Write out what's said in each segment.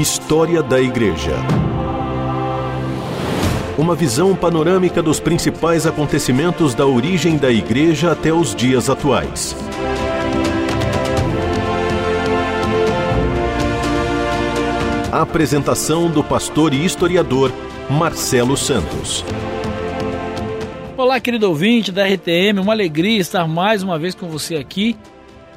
História da Igreja. Uma visão panorâmica dos principais acontecimentos da origem da Igreja até os dias atuais. Apresentação do pastor e historiador Marcelo Santos. Olá, querido ouvinte da RTM, uma alegria estar mais uma vez com você aqui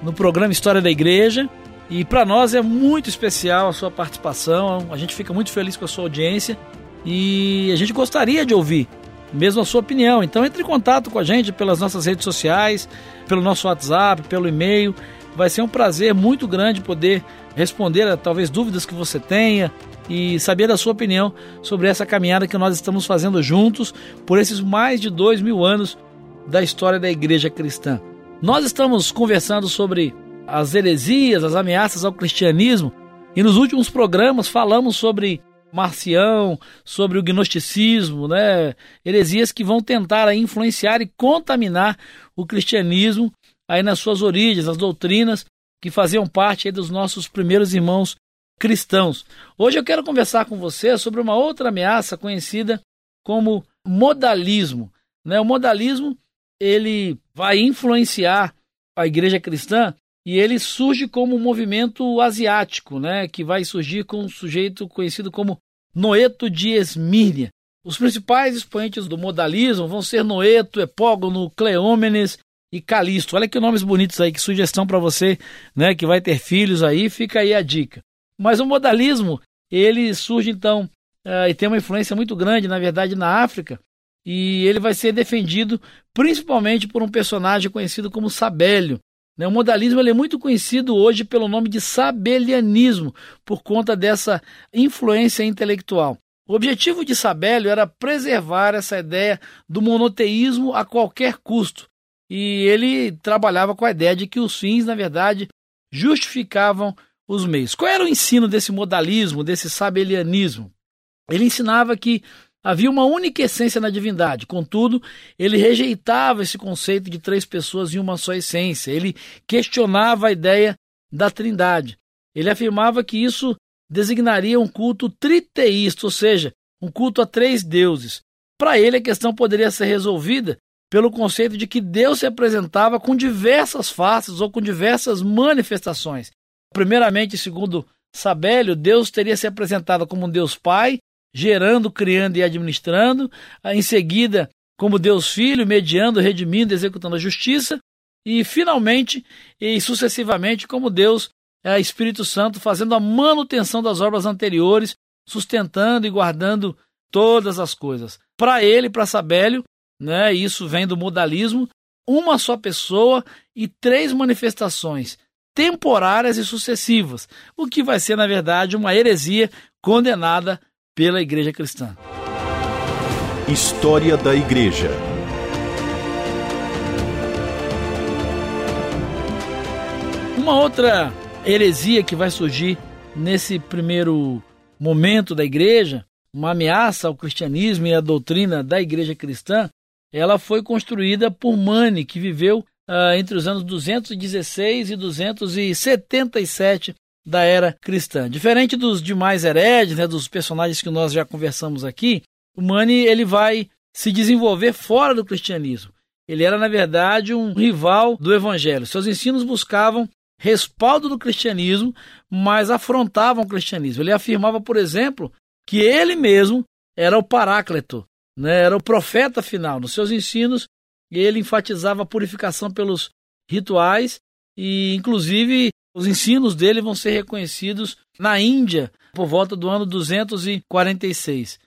no programa História da Igreja. E para nós é muito especial a sua participação, a gente fica muito feliz com a sua audiência e a gente gostaria de ouvir mesmo a sua opinião. Então entre em contato com a gente pelas nossas redes sociais, pelo nosso WhatsApp, pelo e-mail. Vai ser um prazer muito grande poder responder a talvez dúvidas que você tenha e saber da sua opinião sobre essa caminhada que nós estamos fazendo juntos por esses mais de dois mil anos da história da igreja cristã. Nós estamos conversando sobre as heresias, as ameaças ao cristianismo. E nos últimos programas falamos sobre Marcião, sobre o gnosticismo, né? heresias que vão tentar influenciar e contaminar o cristianismo aí nas suas origens, as doutrinas que faziam parte dos nossos primeiros irmãos cristãos. Hoje eu quero conversar com você sobre uma outra ameaça conhecida como modalismo. Né? O modalismo ele vai influenciar a igreja cristã e ele surge como um movimento asiático, né, que vai surgir com um sujeito conhecido como Noeto de Esmírnia. Os principais expoentes do modalismo vão ser Noeto, Epógono, Cleômenes e Calisto. Olha que nomes bonitos aí, que sugestão para você, né, que vai ter filhos aí, fica aí a dica. Mas o modalismo, ele surge então uh, e tem uma influência muito grande, na verdade, na África, e ele vai ser defendido principalmente por um personagem conhecido como Sabélio, o modalismo é muito conhecido hoje pelo nome de sabelianismo, por conta dessa influência intelectual. O objetivo de Sabélio era preservar essa ideia do monoteísmo a qualquer custo. E ele trabalhava com a ideia de que os fins, na verdade, justificavam os meios. Qual era o ensino desse modalismo, desse sabelianismo? Ele ensinava que Havia uma única essência na divindade, contudo, ele rejeitava esse conceito de três pessoas em uma só essência. Ele questionava a ideia da trindade. Ele afirmava que isso designaria um culto triteísta, ou seja, um culto a três deuses. Para ele, a questão poderia ser resolvida pelo conceito de que Deus se apresentava com diversas faces ou com diversas manifestações. Primeiramente, segundo Sabélio, Deus teria se apresentado como um Deus Pai, gerando, criando e administrando, em seguida, como Deus Filho, mediando, redimindo, executando a justiça, e finalmente e sucessivamente, como Deus é, Espírito Santo, fazendo a manutenção das obras anteriores, sustentando e guardando todas as coisas. Para ele, para Sabélio, né, isso vem do modalismo, uma só pessoa e três manifestações temporárias e sucessivas, o que vai ser, na verdade, uma heresia condenada pela Igreja Cristã. História da Igreja. Uma outra heresia que vai surgir nesse primeiro momento da igreja, uma ameaça ao cristianismo e à doutrina da igreja cristã, ela foi construída por Mani, que viveu uh, entre os anos 216 e 277 da era cristã. Diferente dos demais heredes, né, dos personagens que nós já conversamos aqui, o Mani ele vai se desenvolver fora do cristianismo. Ele era, na verdade, um rival do evangelho. Seus ensinos buscavam respaldo do cristianismo, mas afrontavam o cristianismo. Ele afirmava, por exemplo, que ele mesmo era o paráclito, né, era o profeta final. Nos seus ensinos, ele enfatizava a purificação pelos rituais e, inclusive, os ensinos dele vão ser reconhecidos na Índia por volta do ano 246.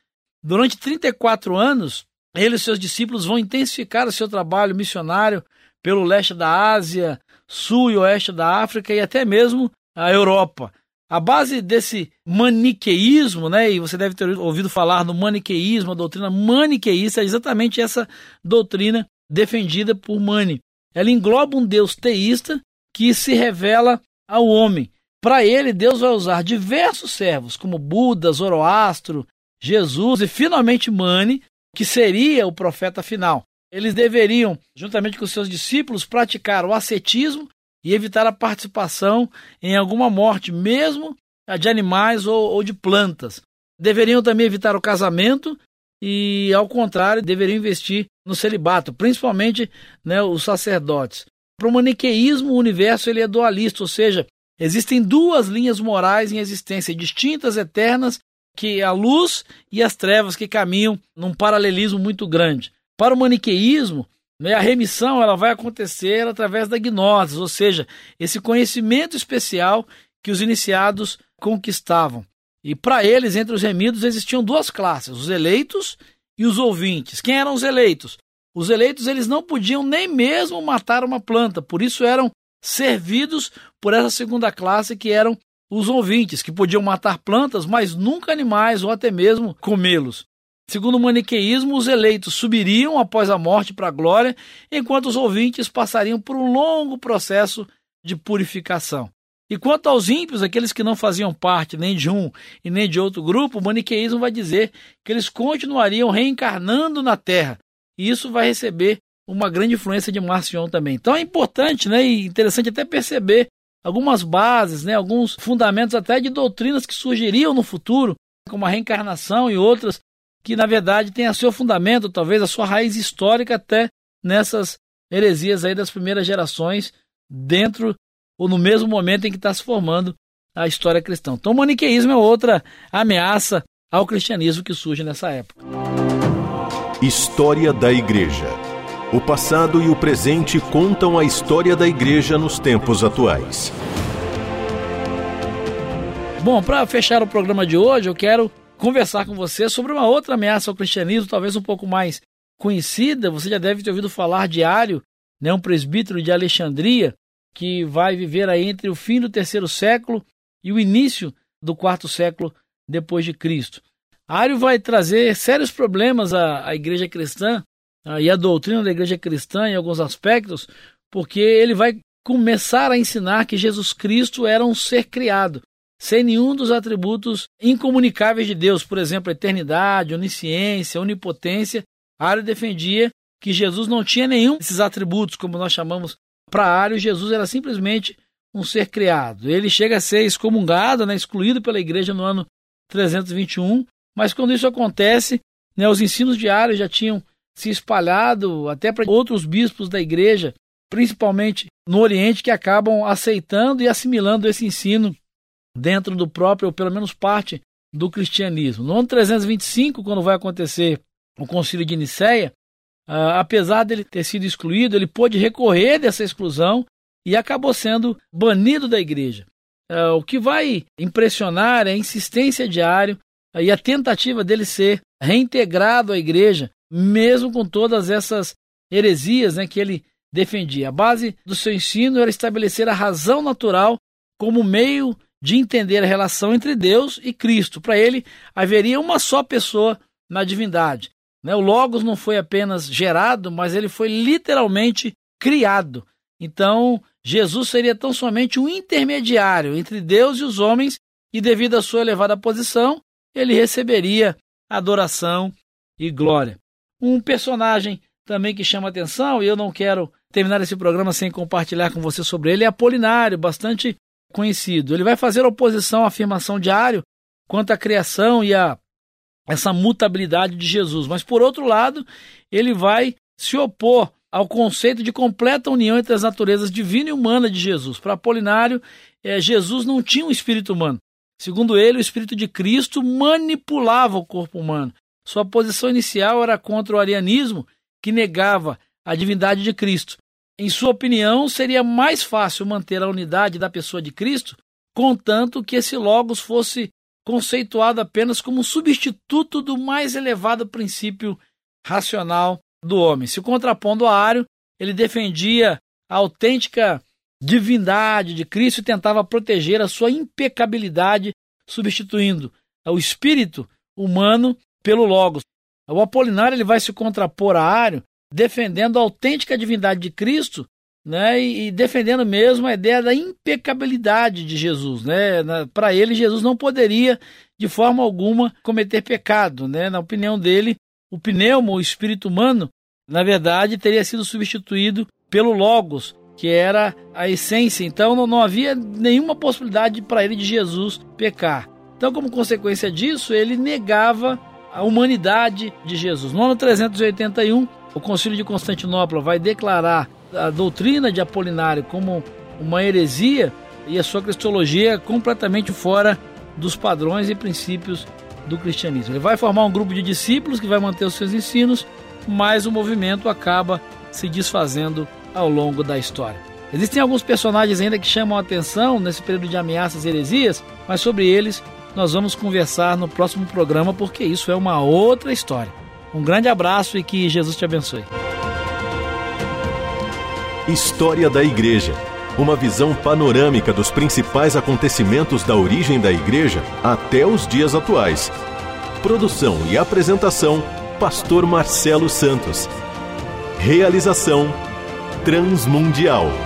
Durante 34 anos, ele e seus discípulos vão intensificar o seu trabalho missionário pelo leste da Ásia, sul e oeste da África e até mesmo a Europa. A base desse maniqueísmo, né, e você deve ter ouvido falar no maniqueísmo, a doutrina maniqueísta é exatamente essa doutrina defendida por Mani. Ela engloba um Deus teísta que se revela ao homem. Para ele, Deus vai usar diversos servos, como Buda, Zoroastro, Jesus e finalmente Mani, que seria o profeta final. Eles deveriam, juntamente com seus discípulos, praticar o ascetismo e evitar a participação em alguma morte, mesmo de animais ou, ou de plantas. Deveriam também evitar o casamento e, ao contrário, deveriam investir no celibato, principalmente né, os sacerdotes. Para o maniqueísmo, o universo ele é dualista, ou seja, existem duas linhas morais em existência, distintas, eternas, que é a luz e as trevas que caminham num paralelismo muito grande. Para o maniqueísmo, né, a remissão ela vai acontecer através da gnose, ou seja, esse conhecimento especial que os iniciados conquistavam. E para eles, entre os remidos, existiam duas classes, os eleitos e os ouvintes. Quem eram os eleitos? Os eleitos eles não podiam nem mesmo matar uma planta, por isso eram servidos por essa segunda classe que eram os ouvintes, que podiam matar plantas, mas nunca animais ou até mesmo comê-los. Segundo o maniqueísmo, os eleitos subiriam após a morte para a glória, enquanto os ouvintes passariam por um longo processo de purificação. E quanto aos ímpios, aqueles que não faziam parte nem de um e nem de outro grupo, o maniqueísmo vai dizer que eles continuariam reencarnando na Terra. E isso vai receber uma grande influência de Marcion também. Então é importante né, e interessante até perceber algumas bases, né, alguns fundamentos até de doutrinas que surgiriam no futuro, como a reencarnação e outras, que na verdade têm a seu fundamento, talvez a sua raiz histórica até nessas heresias aí das primeiras gerações, dentro ou no mesmo momento em que está se formando a história cristã. Então, o maniqueísmo é outra ameaça ao cristianismo que surge nessa época. História da Igreja. O passado e o presente contam a história da Igreja nos tempos atuais. Bom, para fechar o programa de hoje, eu quero conversar com você sobre uma outra ameaça ao cristianismo, talvez um pouco mais conhecida. Você já deve ter ouvido falar de Ário, né, um presbítero de Alexandria, que vai viver aí entre o fim do terceiro século e o início do quarto século depois de Cristo. Ário vai trazer sérios problemas à, à igreja cristã uh, e à doutrina da igreja cristã em alguns aspectos, porque ele vai começar a ensinar que Jesus Cristo era um ser criado, sem nenhum dos atributos incomunicáveis de Deus, por exemplo, eternidade, onisciência, onipotência. Ário defendia que Jesus não tinha nenhum desses atributos, como nós chamamos para Ario, Jesus era simplesmente um ser criado. Ele chega a ser excomungado, né, excluído pela igreja no ano 321, mas quando isso acontece, né, os ensinos de Ario já tinham se espalhado até para outros bispos da igreja, principalmente no Oriente, que acabam aceitando e assimilando esse ensino dentro do próprio, ou pelo menos parte do cristianismo. No ano 325, quando vai acontecer o concílio de Nicéia, Uh, apesar dele ter sido excluído, ele pôde recorrer dessa exclusão e acabou sendo banido da igreja. Uh, o que vai impressionar é a insistência uh, e a tentativa dele ser reintegrado à igreja, mesmo com todas essas heresias né, que ele defendia. A base do seu ensino era estabelecer a razão natural como meio de entender a relação entre Deus e Cristo. Para ele, haveria uma só pessoa na divindade. Né? O Logos não foi apenas gerado, mas ele foi literalmente criado. Então, Jesus seria tão somente um intermediário entre Deus e os homens, e devido à sua elevada posição, ele receberia adoração e glória. Um personagem também que chama atenção, e eu não quero terminar esse programa sem compartilhar com você sobre ele, é Apolinário, bastante conhecido. Ele vai fazer oposição à afirmação de Ário quanto à criação e à essa mutabilidade de Jesus. Mas, por outro lado, ele vai se opor ao conceito de completa união entre as naturezas divina e humana de Jesus. Para Apolinário, é, Jesus não tinha um espírito humano. Segundo ele, o espírito de Cristo manipulava o corpo humano. Sua posição inicial era contra o arianismo, que negava a divindade de Cristo. Em sua opinião, seria mais fácil manter a unidade da pessoa de Cristo, contanto que esse Logos fosse conceituado apenas como substituto do mais elevado princípio racional do homem. Se contrapondo a Ário, ele defendia a autêntica divindade de Cristo e tentava proteger a sua impecabilidade, substituindo o espírito humano pelo Logos. O Apolinário ele vai se contrapor a Ário, defendendo a autêntica divindade de Cristo né, e, defendendo mesmo a ideia da impecabilidade de Jesus. Né? Para ele, Jesus não poderia, de forma alguma, cometer pecado. Né? Na opinião dele, o pneumo, o espírito humano, na verdade, teria sido substituído pelo Logos, que era a essência. Então não, não havia nenhuma possibilidade para ele de Jesus pecar. Então, como consequência disso, ele negava a humanidade de Jesus. No ano 381, o Concílio de Constantinopla vai declarar a doutrina de Apolinário como uma heresia e a sua cristologia completamente fora dos padrões e princípios do cristianismo. Ele vai formar um grupo de discípulos que vai manter os seus ensinos, mas o movimento acaba se desfazendo ao longo da história. Existem alguns personagens ainda que chamam a atenção nesse período de ameaças e heresias, mas sobre eles nós vamos conversar no próximo programa porque isso é uma outra história. Um grande abraço e que Jesus te abençoe. História da Igreja. Uma visão panorâmica dos principais acontecimentos da origem da Igreja até os dias atuais. Produção e apresentação: Pastor Marcelo Santos. Realização: Transmundial.